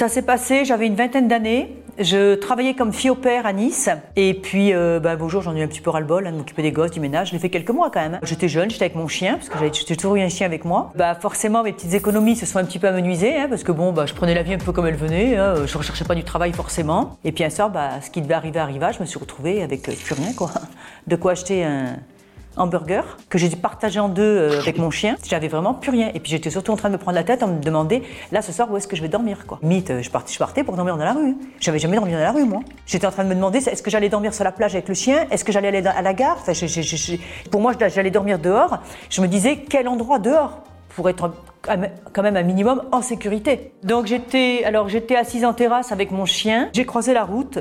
Ça s'est passé, j'avais une vingtaine d'années. Je travaillais comme fille au père à Nice. Et puis, euh, bah, bonjour, j'en ai eu un petit peu ras-le-bol hein, de m'occuper des gosses, du ménage. Je l'ai fait quelques mois quand même. J'étais jeune, j'étais avec mon chien, parce que j'avais toujours eu un chien avec moi. Bah, forcément, mes petites économies se sont un petit peu amenuisées, hein, parce que bon, bah, je prenais la vie un peu comme elle venait. Hein, je recherchais pas du travail forcément. Et puis un soir, bah, ce qui devait arriver arriva. Je me suis retrouvée avec euh, plus rien, quoi. De quoi acheter un, hamburger que j'ai dû partager en deux euh, avec mon chien. J'avais vraiment plus rien. Et puis j'étais surtout en train de me prendre la tête en me demandant là ce soir où est-ce que je vais dormir quoi. Mythe, euh, je partais, pour dormir dans la rue. J'avais jamais dormi dans la rue moi. J'étais en train de me demander est-ce que j'allais dormir sur la plage avec le chien, est-ce que j'allais aller à la gare? Pour moi j'allais dormir dehors. Je me disais quel endroit dehors pour être quand même un minimum en sécurité? Donc j'étais alors j'étais assise en terrasse avec mon chien. J'ai croisé la route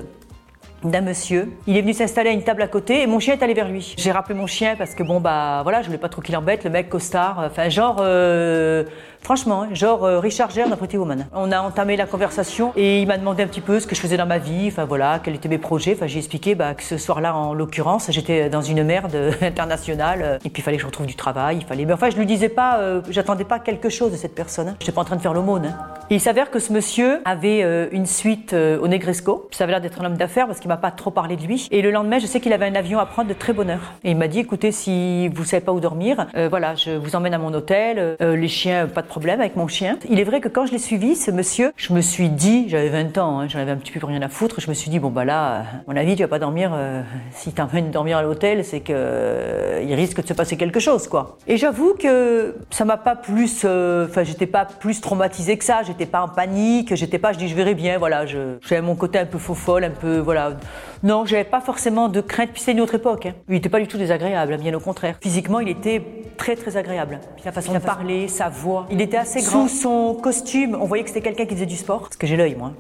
d'un monsieur. Il est venu s'installer à une table à côté et mon chien est allé vers lui. J'ai rappelé mon chien parce que bon bah voilà, je voulais pas trop qu'il embête le mec costard, enfin genre euh, Franchement, genre euh, Richard Gere dans Pretty Woman. On a entamé la conversation et il m'a demandé un petit peu ce que je faisais dans ma vie, enfin voilà, quels étaient mes projets. Enfin, j'ai expliqué bah, que ce soir-là, en l'occurrence, j'étais dans une merde internationale euh, et puis il fallait que je retrouve du travail. Il fallait. Mais enfin, je lui disais pas, euh, j'attendais pas quelque chose de cette personne. Hein. Je n'étais pas en train de faire l'aumône. Hein. Il s'avère que ce monsieur avait une suite au Negresco. Ça avait l'air d'être un homme d'affaires parce qu'il m'a pas trop parlé de lui. Et le lendemain, je sais qu'il avait un avion à prendre de très bonne heure. Et il m'a dit, écoutez, si vous savez pas où dormir, voilà, je vous emmène à mon hôtel. les chiens, pas de problème avec mon chien. Il est vrai que quand je l'ai suivi, ce monsieur, je me suis dit, j'avais 20 ans, hein, j'en avais un petit peu rien à foutre, je me suis dit, bon bah là, à mon avis, tu vas pas dormir, euh, si tu de dormir à l'hôtel, c'est que euh, il risque de se passer quelque chose, quoi. Et j'avoue que ça m'a pas plus, euh, enfin, j'étais pas plus traumatisée que ça, j'étais pas en panique, j'étais pas, je dis, je verrai bien, voilà, j'avais mon côté un peu faux folle, un peu, voilà. Non, j'avais pas forcément de crainte, puis c'est une autre époque. Hein. Il était pas du tout désagréable, bien au contraire. Physiquement, il était très très agréable. Puis la façon de parler, sa voix. Il était assez grand. Sous son costume, on voyait que c'était quelqu'un qui faisait du sport. Parce que j'ai l'œil, moi.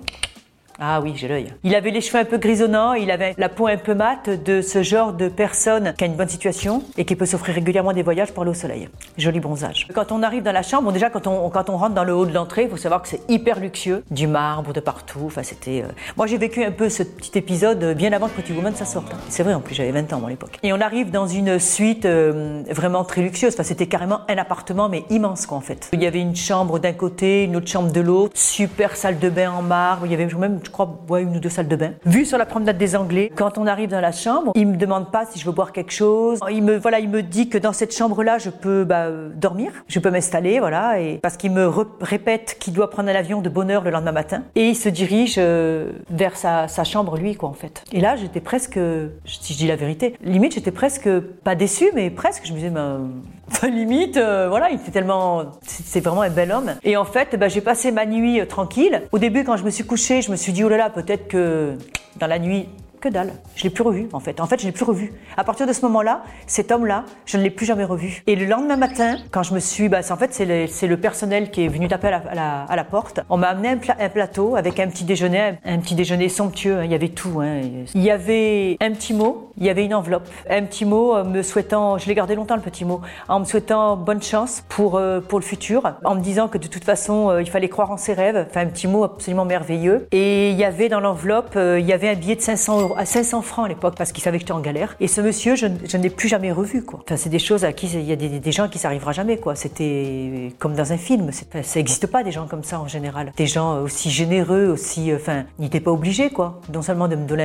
Ah oui, j'ai l'œil. Il avait les cheveux un peu grisonnants, il avait la peau un peu mate de ce genre de personne qui a une bonne situation et qui peut s'offrir régulièrement des voyages pour aller au soleil. Joli bronzage. Quand on arrive dans la chambre, bon déjà quand on, quand on rentre dans le haut de l'entrée, il faut savoir que c'est hyper luxueux, du marbre de partout. Enfin, c'était. Euh, moi, j'ai vécu un peu ce petit épisode bien avant que Pretty Woman ça sorte. C'est vrai, en plus, j'avais 20 ans à l'époque. Et on arrive dans une suite euh, vraiment très luxueuse. Enfin, c'était carrément un appartement, mais immense quoi en fait. Il y avait une chambre d'un côté, une autre chambre de l'autre, super salle de bain en marbre. Il y avait même je crois, ouais, une ou deux salles de bain. Vu sur la promenade des Anglais, quand on arrive dans la chambre, il me demande pas si je veux boire quelque chose. Il me, voilà, il me dit que dans cette chambre-là, je peux bah, dormir, je peux m'installer, voilà, et parce qu'il me répète qu'il doit prendre un avion de bonne heure le lendemain matin, et il se dirige euh, vers sa, chambre, lui, quoi, en fait. Et là, j'étais presque, si je dis la vérité, limite, j'étais presque pas déçue, mais presque, je me disais, ben, limite, euh, voilà, il était tellement, c'est vraiment un bel homme. Et en fait, bah, j'ai passé ma nuit euh, tranquille. Au début, quand je me suis couchée, je me suis dit, oh là là, peut-être que dans la nuit, que dalle. Je l'ai plus revu en fait. En fait, je l'ai plus revu. À partir de ce moment-là, cet homme-là, je ne l'ai plus jamais revu. Et le lendemain matin, quand je me suis, bah, en fait, c'est le, personnel qui est venu taper à la, à la, porte. On m'a amené un, plateau avec un petit déjeuner, un, petit déjeuner somptueux. Hein. Il y avait tout. Hein. Il y avait un petit mot, il y avait une enveloppe, un petit mot euh, me souhaitant, je l'ai gardé longtemps le petit mot, en me souhaitant bonne chance pour euh, pour le futur, en me disant que de toute façon, euh, il fallait croire en ses rêves. Enfin, un petit mot absolument merveilleux. Et il y avait dans l'enveloppe, il y avait un billet de 500 euros à 500 francs à l'époque parce qu'il savait que j'étais en galère. Et ce monsieur, je, ne l'ai plus jamais revu. Quoi. Enfin, c'est des choses à qui il y a des, gens qui ça arrivera jamais. Quoi. C'était comme dans un film. ça n'existe pas des gens comme ça en général. Des gens aussi généreux, aussi. Enfin, il n'était pas obligé, quoi. Non seulement de me donner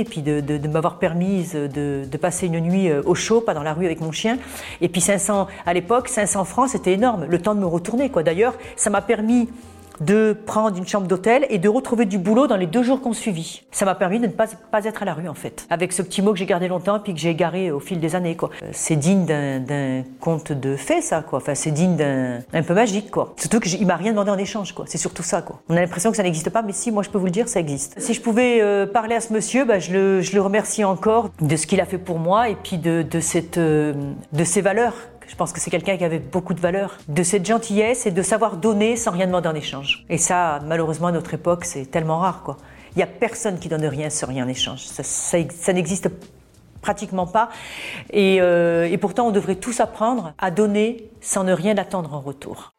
et puis de m'avoir permis de, de, passer une nuit euh, au chaud, pas dans la rue avec mon chien. Et puis 500 à l'époque, 500 francs, c'était énorme. Le temps de me retourner, quoi. D'ailleurs, ça m'a permis de prendre une chambre d'hôtel et de retrouver du boulot dans les deux jours qu'on suivit. Ça m'a permis de ne pas, pas être à la rue en fait. Avec ce petit mot que j'ai gardé longtemps puis que j'ai égaré au fil des années quoi. Euh, c'est digne d'un conte de fées ça quoi. Enfin c'est digne d'un un peu magique quoi. Surtout qu'il m'a rien demandé en échange quoi. C'est surtout ça quoi. On a l'impression que ça n'existe pas mais si moi je peux vous le dire ça existe. Si je pouvais euh, parler à ce monsieur, bah, je, le, je le remercie encore de ce qu'il a fait pour moi et puis de, de, cette, euh, de ses valeurs je pense que c'est quelqu'un qui avait beaucoup de valeur, de cette gentillesse et de savoir donner sans rien demander en échange. Et ça, malheureusement, à notre époque, c'est tellement rare. Il n'y a personne qui donne rien sans rien en échange. Ça, n'existe pratiquement pas. Et, euh, et pourtant, on devrait tous apprendre à donner sans ne rien attendre en retour.